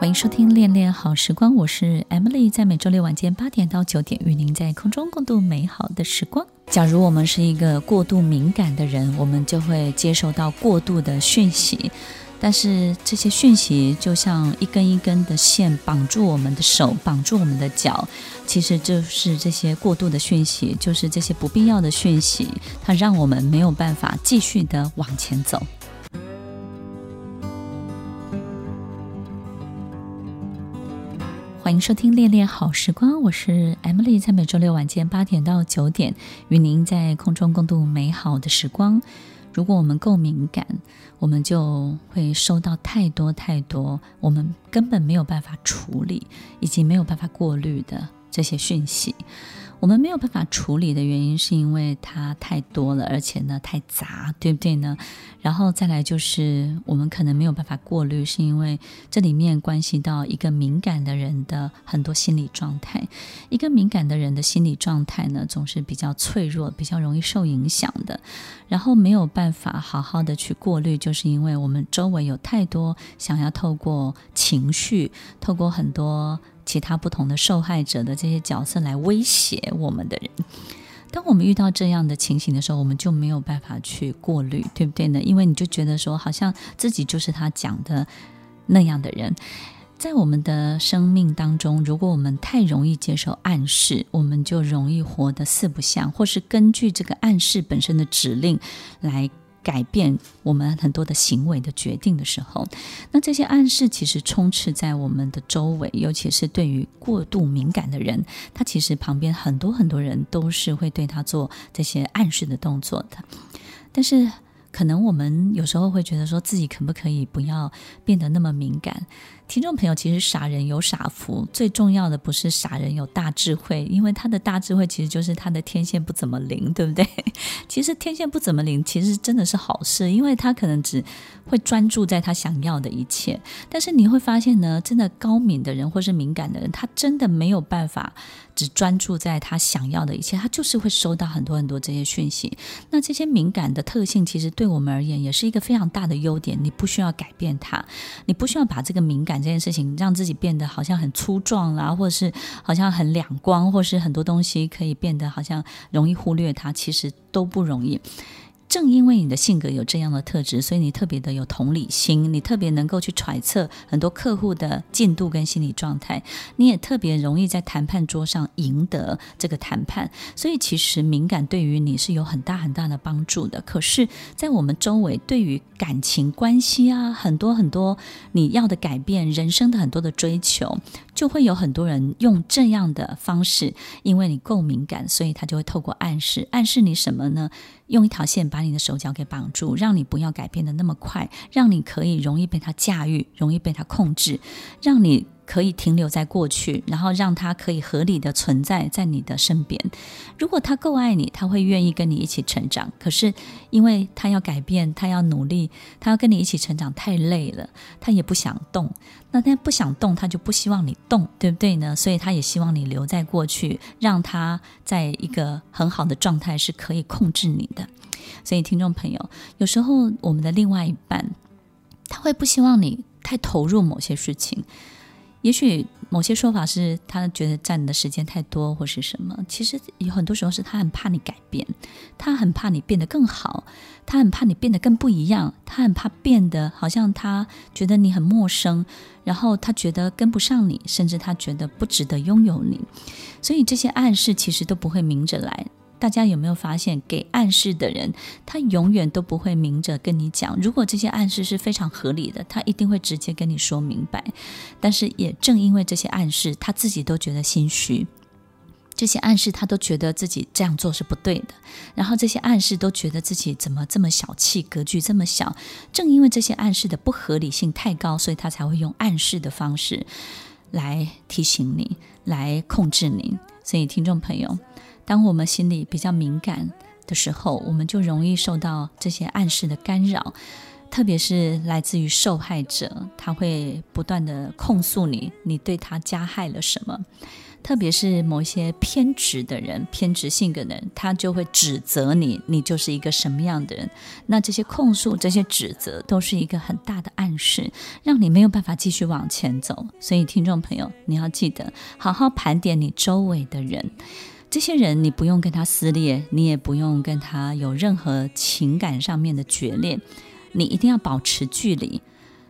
欢迎收听《恋恋好时光》，我是 Emily，在每周六晚间八点到九点，与您在空中共度美好的时光。假如我们是一个过度敏感的人，我们就会接受到过度的讯息，但是这些讯息就像一根一根的线，绑住我们的手，绑住我们的脚。其实就是这些过度的讯息，就是这些不必要的讯息，它让我们没有办法继续的往前走。欢迎收听《恋恋好时光》，我是 Emily，在每周六晚间八点到九点，与您在空中共度美好的时光。如果我们够敏感，我们就会收到太多太多我们根本没有办法处理，以及没有办法过滤的这些讯息。我们没有办法处理的原因，是因为它太多了，而且呢太杂，对不对呢？然后再来就是我们可能没有办法过滤，是因为这里面关系到一个敏感的人的很多心理状态。一个敏感的人的心理状态呢，总是比较脆弱，比较容易受影响的。然后没有办法好好的去过滤，就是因为我们周围有太多想要透过情绪，透过很多。其他不同的受害者的这些角色来威胁我们的人，当我们遇到这样的情形的时候，我们就没有办法去过滤，对不对呢？因为你就觉得说，好像自己就是他讲的那样的人。在我们的生命当中，如果我们太容易接受暗示，我们就容易活得四不像，或是根据这个暗示本身的指令来。改变我们很多的行为的决定的时候，那这些暗示其实充斥在我们的周围，尤其是对于过度敏感的人，他其实旁边很多很多人都是会对他做这些暗示的动作的。但是，可能我们有时候会觉得说自己可不可以不要变得那么敏感？听众朋友，其实傻人有傻福，最重要的不是傻人有大智慧，因为他的大智慧其实就是他的天线不怎么灵，对不对？其实天线不怎么灵，其实真的是好事，因为他可能只会专注在他想要的一切。但是你会发现呢，真的高敏的人或是敏感的人，他真的没有办法只专注在他想要的一切，他就是会收到很多很多这些讯息。那这些敏感的特性，其实对我们而言也是一个非常大的优点，你不需要改变它，你不需要把这个敏感。这件事情让自己变得好像很粗壮啦，或者是好像很两光，或是很多东西可以变得好像容易忽略它，其实都不容易。正因为你的性格有这样的特质，所以你特别的有同理心，你特别能够去揣测很多客户的进度跟心理状态，你也特别容易在谈判桌上赢得这个谈判。所以其实敏感对于你是有很大很大的帮助的。可是，在我们周围，对于感情关系啊，很多很多你要的改变，人生的很多的追求，就会有很多人用这样的方式，因为你够敏感，所以他就会透过暗示，暗示你什么呢？用一条线把你的手脚给绑住，让你不要改变的那么快，让你可以容易被他驾驭，容易被他控制，让你。可以停留在过去，然后让他可以合理的存在在你的身边。如果他够爱你，他会愿意跟你一起成长。可是，因为他要改变，他要努力，他要跟你一起成长，太累了，他也不想动。那他不想动，他就不希望你动，对不对呢？所以他也希望你留在过去，让他在一个很好的状态，是可以控制你的。所以，听众朋友，有时候我们的另外一半，他会不希望你太投入某些事情。也许某些说法是他觉得占你的时间太多，或是什么。其实有很多时候是他很怕你改变，他很怕你变得更好，他很怕你变得更不一样，他很怕变得好像他觉得你很陌生，然后他觉得跟不上你，甚至他觉得不值得拥有你。所以这些暗示其实都不会明着来。大家有没有发现，给暗示的人，他永远都不会明着跟你讲。如果这些暗示是非常合理的，他一定会直接跟你说明白。但是也正因为这些暗示，他自己都觉得心虚。这些暗示他都觉得自己这样做是不对的。然后这些暗示都觉得自己怎么这么小气，格局这么小。正因为这些暗示的不合理性太高，所以他才会用暗示的方式来提醒你，来控制你。所以听众朋友。当我们心里比较敏感的时候，我们就容易受到这些暗示的干扰。特别是来自于受害者，他会不断地控诉你，你对他加害了什么。特别是某一些偏执的人、偏执性格的人，他就会指责你，你就是一个什么样的人。那这些控诉、这些指责，都是一个很大的暗示，让你没有办法继续往前走。所以，听众朋友，你要记得好好盘点你周围的人。这些人，你不用跟他撕裂，你也不用跟他有任何情感上面的决裂，你一定要保持距离。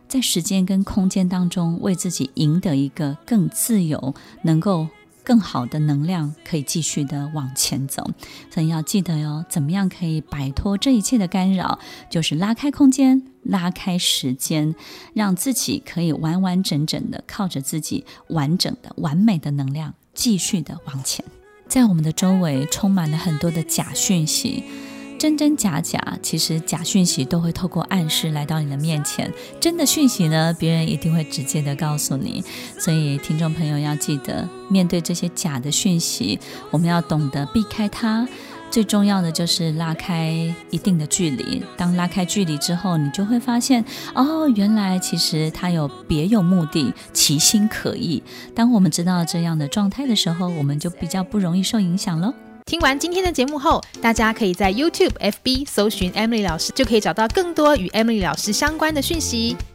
在时间跟空间当中，为自己赢得一个更自由、能够。更好的能量可以继续的往前走，所以要记得哟，怎么样可以摆脱这一切的干扰？就是拉开空间，拉开时间，让自己可以完完整整的靠着自己完整的、完美的能量，继续的往前。在我们的周围充满了很多的假讯息。真真假假，其实假讯息都会透过暗示来到你的面前。真的讯息呢，别人一定会直接的告诉你。所以，听众朋友要记得，面对这些假的讯息，我们要懂得避开它。最重要的就是拉开一定的距离。当拉开距离之后，你就会发现，哦，原来其实它有别有目的，其心可疑。当我们知道这样的状态的时候，我们就比较不容易受影响喽。听完今天的节目后，大家可以在 YouTube、FB 搜寻 Emily 老师，就可以找到更多与 Emily 老师相关的讯息。